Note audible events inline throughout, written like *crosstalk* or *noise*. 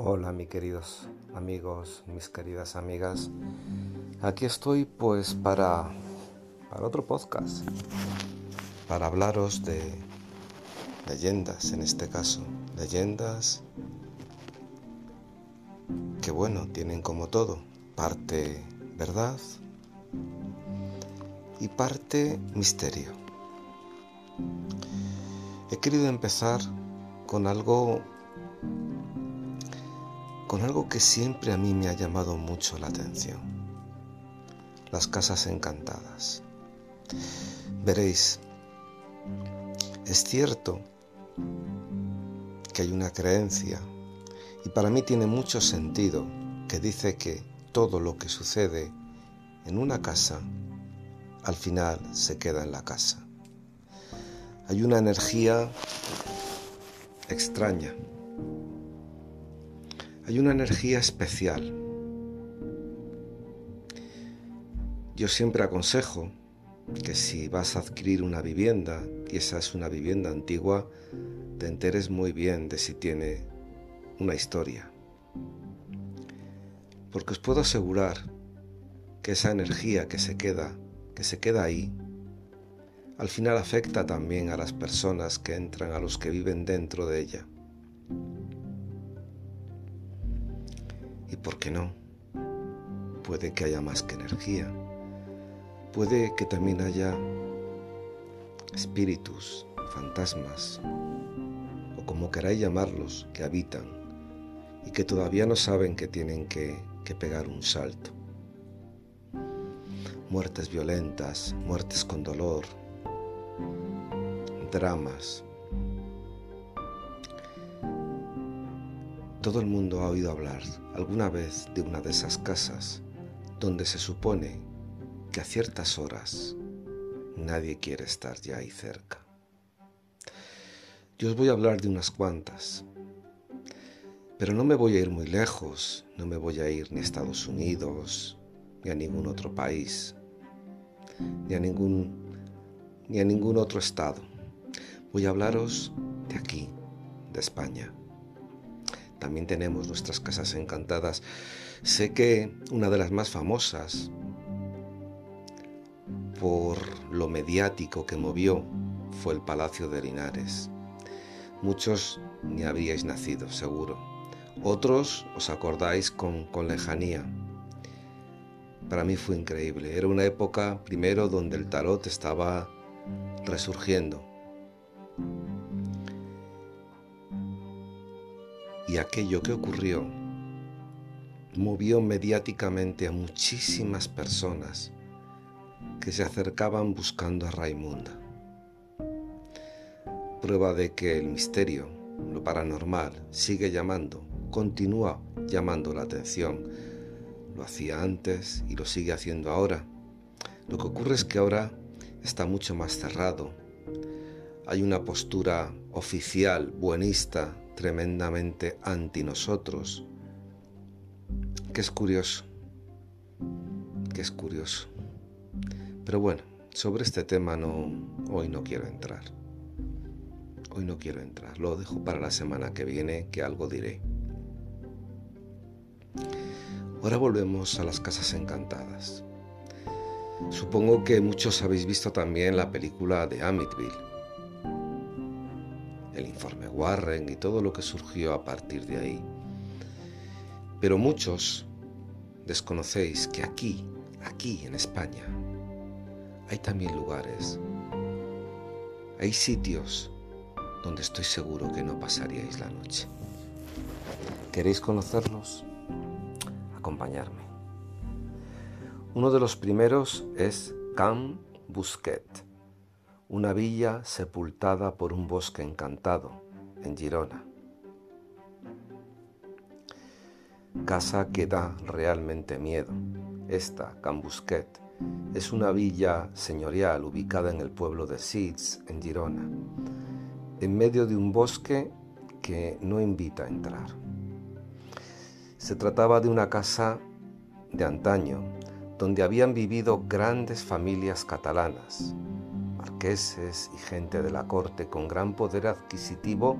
Hola mis queridos amigos, mis queridas amigas. Aquí estoy pues para, para otro podcast, para hablaros de leyendas en este caso, leyendas que bueno, tienen como todo, parte verdad y parte misterio. He querido empezar con algo con algo que siempre a mí me ha llamado mucho la atención. Las casas encantadas. Veréis, es cierto que hay una creencia, y para mí tiene mucho sentido, que dice que todo lo que sucede en una casa, al final se queda en la casa. Hay una energía extraña hay una energía especial. Yo siempre aconsejo que si vas a adquirir una vivienda y esa es una vivienda antigua, te enteres muy bien de si tiene una historia. Porque os puedo asegurar que esa energía que se queda, que se queda ahí, al final afecta también a las personas que entran, a los que viven dentro de ella. ¿Y por qué no? Puede que haya más que energía. Puede que también haya espíritus, fantasmas, o como queráis llamarlos, que habitan y que todavía no saben que tienen que, que pegar un salto. Muertes violentas, muertes con dolor, dramas, Todo el mundo ha oído hablar alguna vez de una de esas casas donde se supone que a ciertas horas nadie quiere estar ya ahí cerca. Yo os voy a hablar de unas cuantas, pero no me voy a ir muy lejos, no me voy a ir ni a Estados Unidos, ni a ningún otro país, ni a ningún, ni a ningún otro estado. Voy a hablaros de aquí, de España. También tenemos nuestras casas encantadas. Sé que una de las más famosas por lo mediático que movió fue el Palacio de Linares. Muchos ni habríais nacido, seguro. Otros os acordáis con, lejanía. Para mí fue increíble. Era una época, primero, donde el tarot estaba resurgiendo. Y aquello que ocurrió movió mediáticamente a muchísimas personas que se acercaban buscando a Raimunda. Prueba de que el misterio, lo paranormal, sigue llamando, continúa llamando la atención. Lo hacía antes y lo sigue haciendo ahora. Lo que ocurre es que ahora está mucho más cerrado. Hay una postura oficial, buenista, tremendamente anti nosotros, que es curioso, que es curioso. Pero bueno, sobre este tema no, hoy no quiero entrar. Hoy no quiero entrar, lo dejo para la semana que viene, que algo diré. Ahora volvemos a las casas encantadas. Supongo que muchos habéis visto también la película de Amityville el informe Warren y todo lo que surgió a partir de ahí. Pero muchos desconocéis que aquí, aquí en España, hay también lugares, hay sitios donde estoy seguro que no pasaríais la noche. ¿Queréis conocerlos? Acompañarme. Uno de los primeros es Can Busquet una villa sepultada por un bosque encantado en Girona. Casa que da realmente miedo. Esta, Cambusquet, es una villa señorial ubicada en el pueblo de Sits, en Girona, en medio de un bosque que no invita a entrar. Se trataba de una casa de antaño, donde habían vivido grandes familias catalanas, marqueses y gente de la corte con gran poder adquisitivo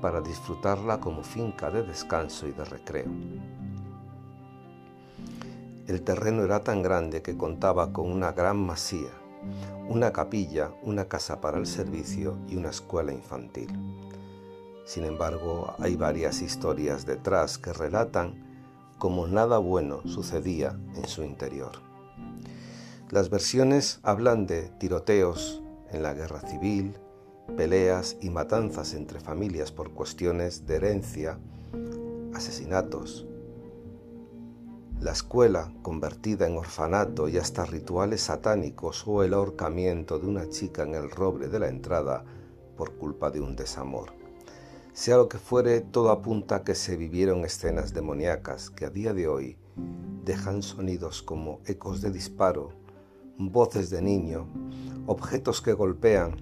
para disfrutarla como finca de descanso y de recreo. El terreno era tan grande que contaba con una gran masía, una capilla, una casa para el servicio y una escuela infantil. Sin embargo, hay varias historias detrás que relatan cómo nada bueno sucedía en su interior. Las versiones hablan de tiroteos en la guerra civil, peleas y matanzas entre familias por cuestiones de herencia, asesinatos, la escuela convertida en orfanato y hasta rituales satánicos o el ahorcamiento de una chica en el roble de la entrada por culpa de un desamor. Sea lo que fuere, todo apunta a que se vivieron escenas demoníacas que a día de hoy dejan sonidos como ecos de disparo, voces de niño, objetos que golpean,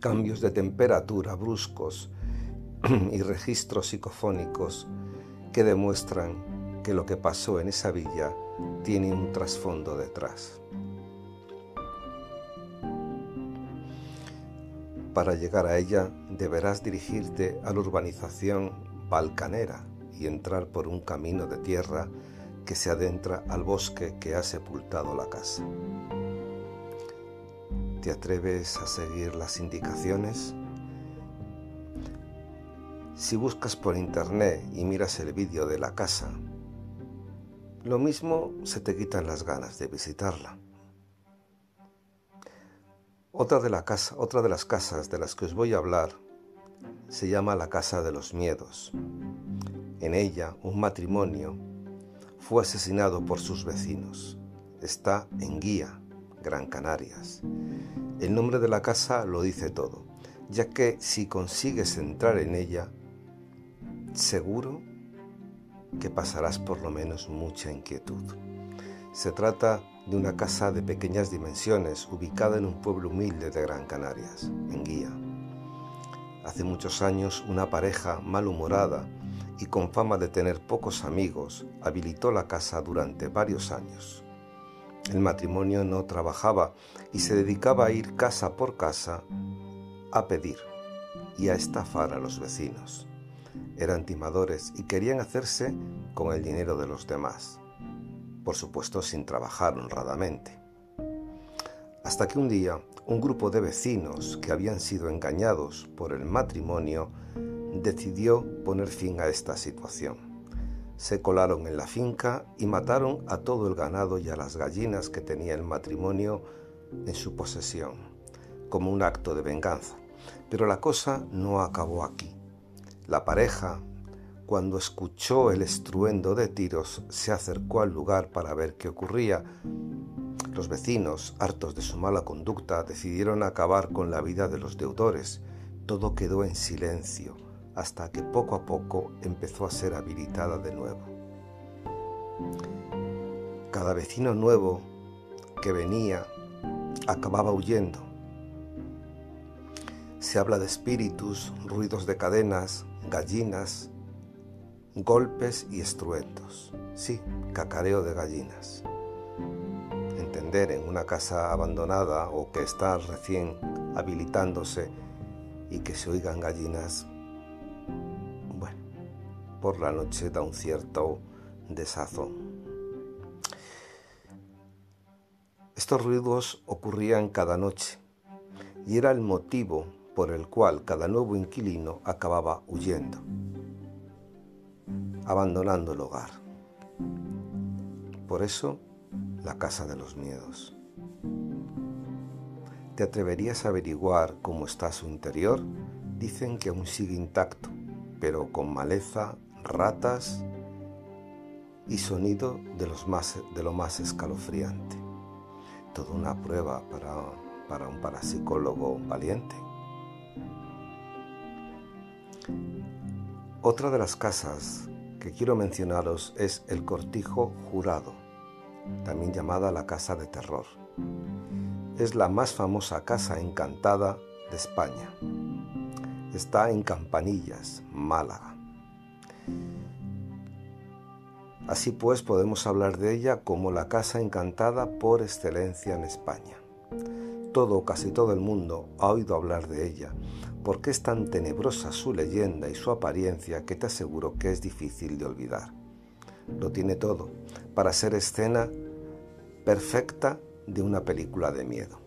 cambios de temperatura bruscos *clears throat* y registros psicofónicos que demuestran que lo que pasó en esa villa tiene un trasfondo detrás. Para llegar a ella deberás dirigirte a la urbanización balcanera y entrar por un camino de tierra que se adentra al bosque que ha sepultado la casa. ¿Te atreves a seguir las indicaciones? Si buscas por internet y miras el vídeo de la casa, lo mismo se te quitan las ganas de visitarla. Otra de, la casa, otra de las casas de las que os voy a hablar se llama la Casa de los Miedos. En ella, un matrimonio fue asesinado por sus vecinos. Está en Guía, Gran Canarias. El nombre de la casa lo dice todo, ya que si consigues entrar en ella, seguro que pasarás por lo menos mucha inquietud. Se trata de una casa de pequeñas dimensiones ubicada en un pueblo humilde de Gran Canarias, en Guía. Hace muchos años una pareja malhumorada y con fama de tener pocos amigos habilitó la casa durante varios años. El matrimonio no trabajaba y se dedicaba a ir casa por casa a pedir y a estafar a los vecinos eran timadores y querían hacerse con el dinero de los demás, por supuesto sin trabajar honradamente. Hasta que un día un grupo de vecinos que habían sido engañados por el matrimonio decidió poner fin a esta situación. Se colaron en la finca y mataron a todo el ganado y a las gallinas que tenía el matrimonio en su posesión, como un acto de venganza. Pero la cosa no acabó aquí. La pareja, cuando escuchó el estruendo de tiros, se acercó al lugar para ver qué ocurría. Los vecinos, hartos de su mala conducta, decidieron acabar con la vida de los deudores. Todo quedó en silencio hasta que poco a poco empezó a ser habilitada de nuevo. Cada vecino nuevo que venía acababa huyendo. Se habla de espíritus, ruidos de cadenas, gallinas, golpes y estruendos. Sí, cacareo de gallinas. Entender en una casa abandonada o que está recién habilitándose y que se oigan gallinas, por la noche da un cierto desazón. Estos ruidos ocurrían cada noche y era el motivo por el cual cada nuevo inquilino acababa huyendo, abandonando el hogar. Por eso, la casa de los miedos. ¿Te atreverías a averiguar cómo está su interior? Dicen que aún sigue intacto, pero con maleza, ratas y sonido de, los más, de lo más escalofriante. Toda una prueba para, para un parapsicólogo valiente. Otra de las casas que quiero mencionaros es el Cortijo Jurado, también llamada la Casa de Terror. Es la más famosa casa encantada de España. Está en Campanillas, Málaga. Así pues podemos hablar de ella como la casa encantada por excelencia en España. todo, casi todo el mundo ha oído hablar de ella, porque es tan tenebrosa su leyenda y su apariencia que te aseguro que es difícil de olvidar. Lo tiene todo para ser escena perfecta de una película de miedo.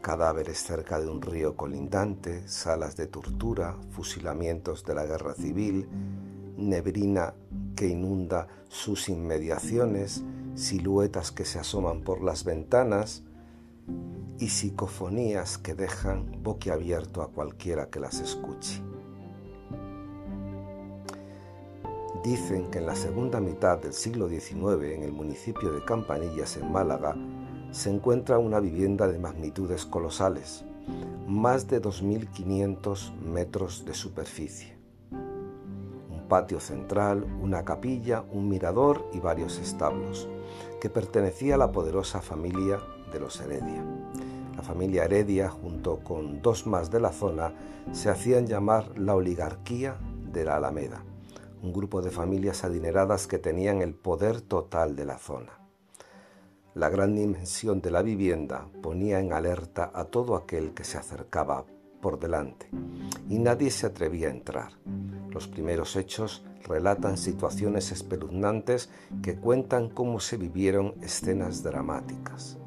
Cadáveres cerca de un río colindante, salas de tortura, fusilamientos de la guerra civil, nebrina que inunda sus inmediaciones, siluetas que se asoman por las ventanas y psicofonías que dejan boquiabierto a cualquiera que las escuche. Dicen que en la segunda mitad del siglo XIX, en el municipio de Campanillas, en Málaga, se encuentra una vivienda de magnitudes colosales, más de 2.500 metros de superficie. Patio central, una capilla, un mirador y varios establos, que pertenecía a la poderosa familia de los Heredia. La familia Heredia, junto con dos más de la zona, se hacían llamar la oligarquía de la Alameda un grupo de familias adineradas que tenían el poder total de la zona. La gran dimensión de la vivienda ponía en alerta a todo aquel que se acercaba por delante y nadie se atrevía a entrar. Los primeros hechos relatan situaciones espeluznantes que cuentan cómo se vivieron escenas dramáticas.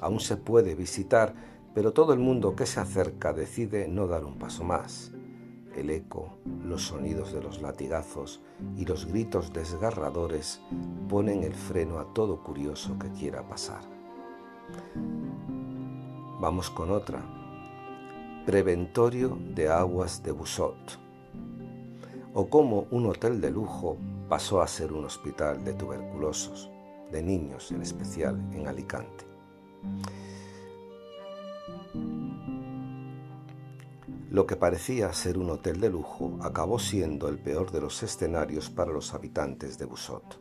Aún se puede visitar, pero todo el mundo que se acerca decide no dar un paso más el eco, los sonidos de los latigazos y los gritos desgarradores ponen el freno a todo curioso que quiera pasar. Vamos con otra. Preventorio de aguas de Busot. O cómo un hotel de lujo pasó a ser un hospital de tuberculosos, de niños en especial, en Alicante. Lo que parecía ser un hotel de lujo acabó siendo el peor de los escenarios para los habitantes de Busot.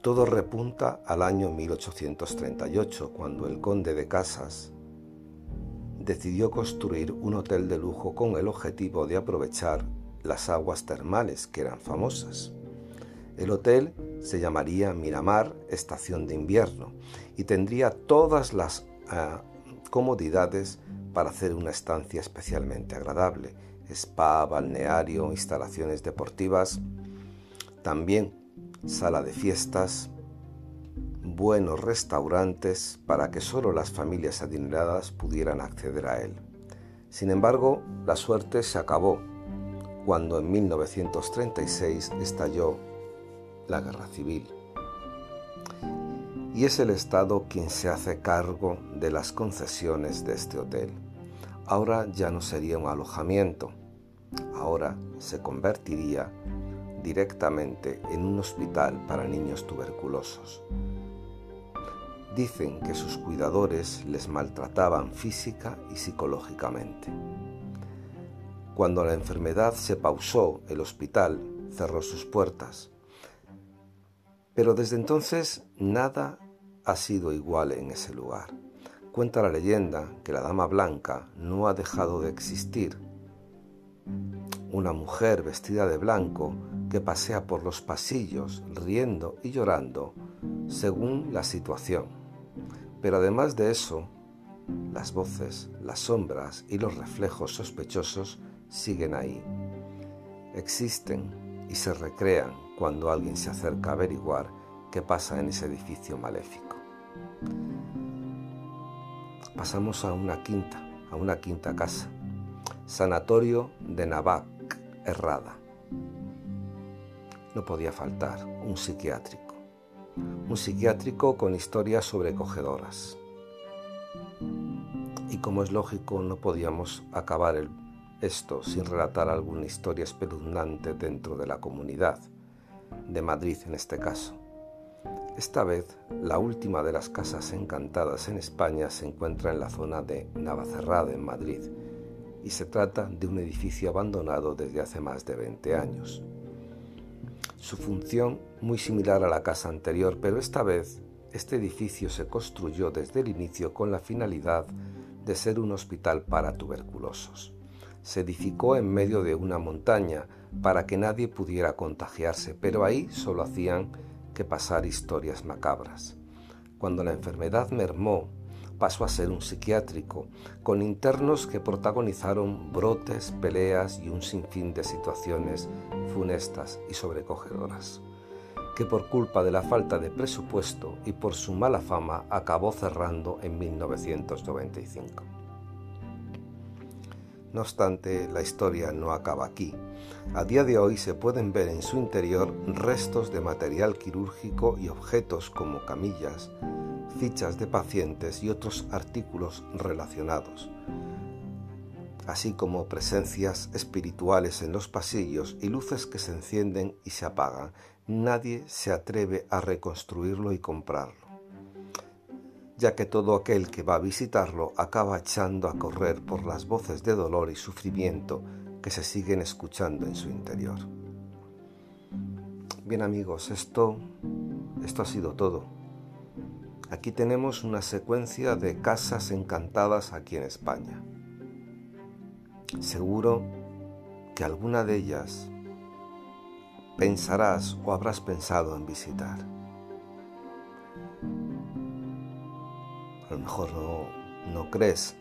Todo repunta al año 1838, cuando el conde de Casas decidió construir un hotel de lujo con el objetivo de aprovechar las aguas termales que eran famosas. El hotel se llamaría Miramar Estación de Invierno y tendría todas las ah, comodidades para hacer una estancia especialmente agradable. Spa, balneario, instalaciones deportivas, también sala de fiestas, buenos restaurantes para que solo las familias adineradas pudieran acceder a él. Sin embargo, la suerte se acabó cuando en 1936 estalló la guerra civil. Y es el Estado quien se hace cargo de las concesiones de este hotel ahora ya no sería un alojamiento, ahora se convertiría directamente en un hospital para niños tuberculosos. Dicen que sus cuidadores les maltrataban física y psicológicamente. Cuando la enfermedad se pausó, el hospital cerró sus puertas. Pero desde entonces nada ha sido igual en ese lugar. Cuenta la leyenda que la Dama Blanca no ha dejado de existir. Una mujer vestida de blanco que pasea por los pasillos riendo y llorando según la situación. Pero además de eso, las voces, las sombras y los reflejos sospechosos siguen ahí. Existen y se recrean cuando alguien se acerca a averiguar qué pasa en ese edificio maléfico pasamos a una quinta, a una quinta casa. Sanatorio de Navac, Errada. No podía faltar un psiquiátrico. Un psiquiátrico con historias sobrecogedoras. Y como es lógico, no podíamos acabar esto sin relatar alguna historia espeluznante dentro de la comunidad, de Madrid en este caso. Esta vez, la última de las casas encantadas en España se encuentra en la zona de Navacerrada, en Madrid, y se trata de un edificio abandonado desde hace más de 20 años. Su función muy similar a la casa anterior, pero esta vez este edificio se construyó desde el inicio con la finalidad de ser un hospital para tuberculosos. Se edificó en medio de una montaña para que nadie pudiera contagiarse, pero ahí solo hacían que pasar historias macabras. Cuando la enfermedad mermó, pasó a ser un psiquiátrico, con internos que protagonizaron brotes, peleas y un sinfín de situaciones funestas y sobrecogedoras, que por culpa de la falta de presupuesto y por su mala fama acabó cerrando en 1995. No obstante, la historia no acaba aquí. A día de hoy se pueden ver en su interior restos de material quirúrgico y objetos como camillas, fichas de pacientes y otros artículos relacionados, así como presencias espirituales en los pasillos y luces que se encienden y se apagan. Nadie se atreve a reconstruirlo y comprarlo ya que todo aquel que va a visitarlo acaba echando a correr por las voces de dolor y sufrimiento que se siguen escuchando en su interior. Bien amigos, esto, esto ha sido todo. Aquí tenemos una secuencia de casas encantadas aquí en España. Seguro que alguna de ellas pensarás o habrás pensado en visitar. a lo mejor no, crees,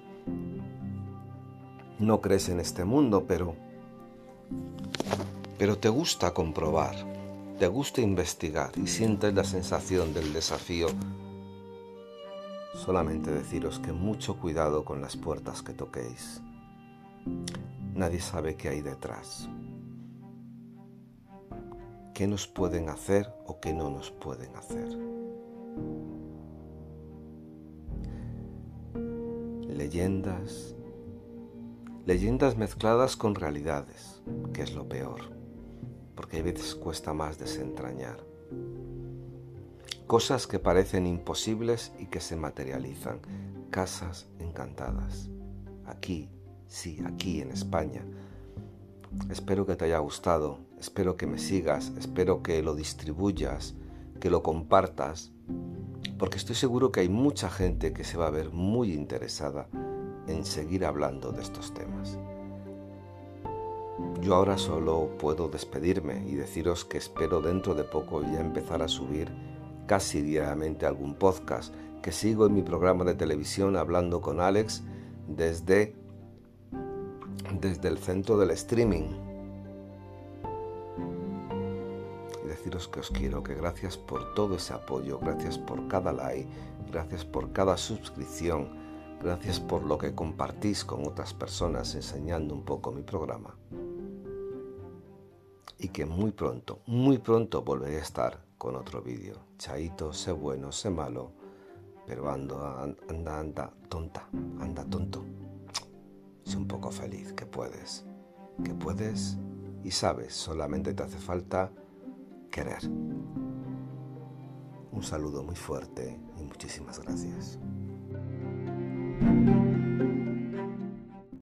no crees en este mundo, pero, pero te gusta comprobar, te gusta investigar y sientes la sensación del desafío. Solamente deciros que mucho cuidado con las puertas que toquéis. Nadie sabe qué hay detrás. ¿Qué nos pueden hacer o qué no nos pueden hacer? leyendas, leyendas mezcladas con realidades, que es lo peor, porque a veces cuesta más desentrañar. Cosas que parecen imposibles y que se materializan, casas encantadas. Aquí, sí, aquí en España. Espero que te haya gustado, espero que me sigas, espero que lo distribuyas, que lo compartas porque estoy seguro que hay mucha gente que se va a ver muy interesada en seguir hablando de estos temas. Yo ahora solo puedo despedirme y deciros que espero dentro de poco ya empezar a subir casi diariamente algún podcast, que sigo en mi programa de televisión hablando con Alex desde, desde el centro del streaming deciros que os quiero, que gracias por todo ese apoyo, gracias por cada like, gracias por cada suscripción, gracias por lo que compartís con otras personas enseñando un poco mi programa. Y que muy pronto, muy pronto volveré a estar con otro vídeo. Chaito, sé bueno, sé malo, pero anda, anda, anda, tonta, anda tonto. Sé un poco feliz, que puedes, que puedes y sabes, solamente te hace falta querer. Un saludo muy fuerte y muchísimas gracias.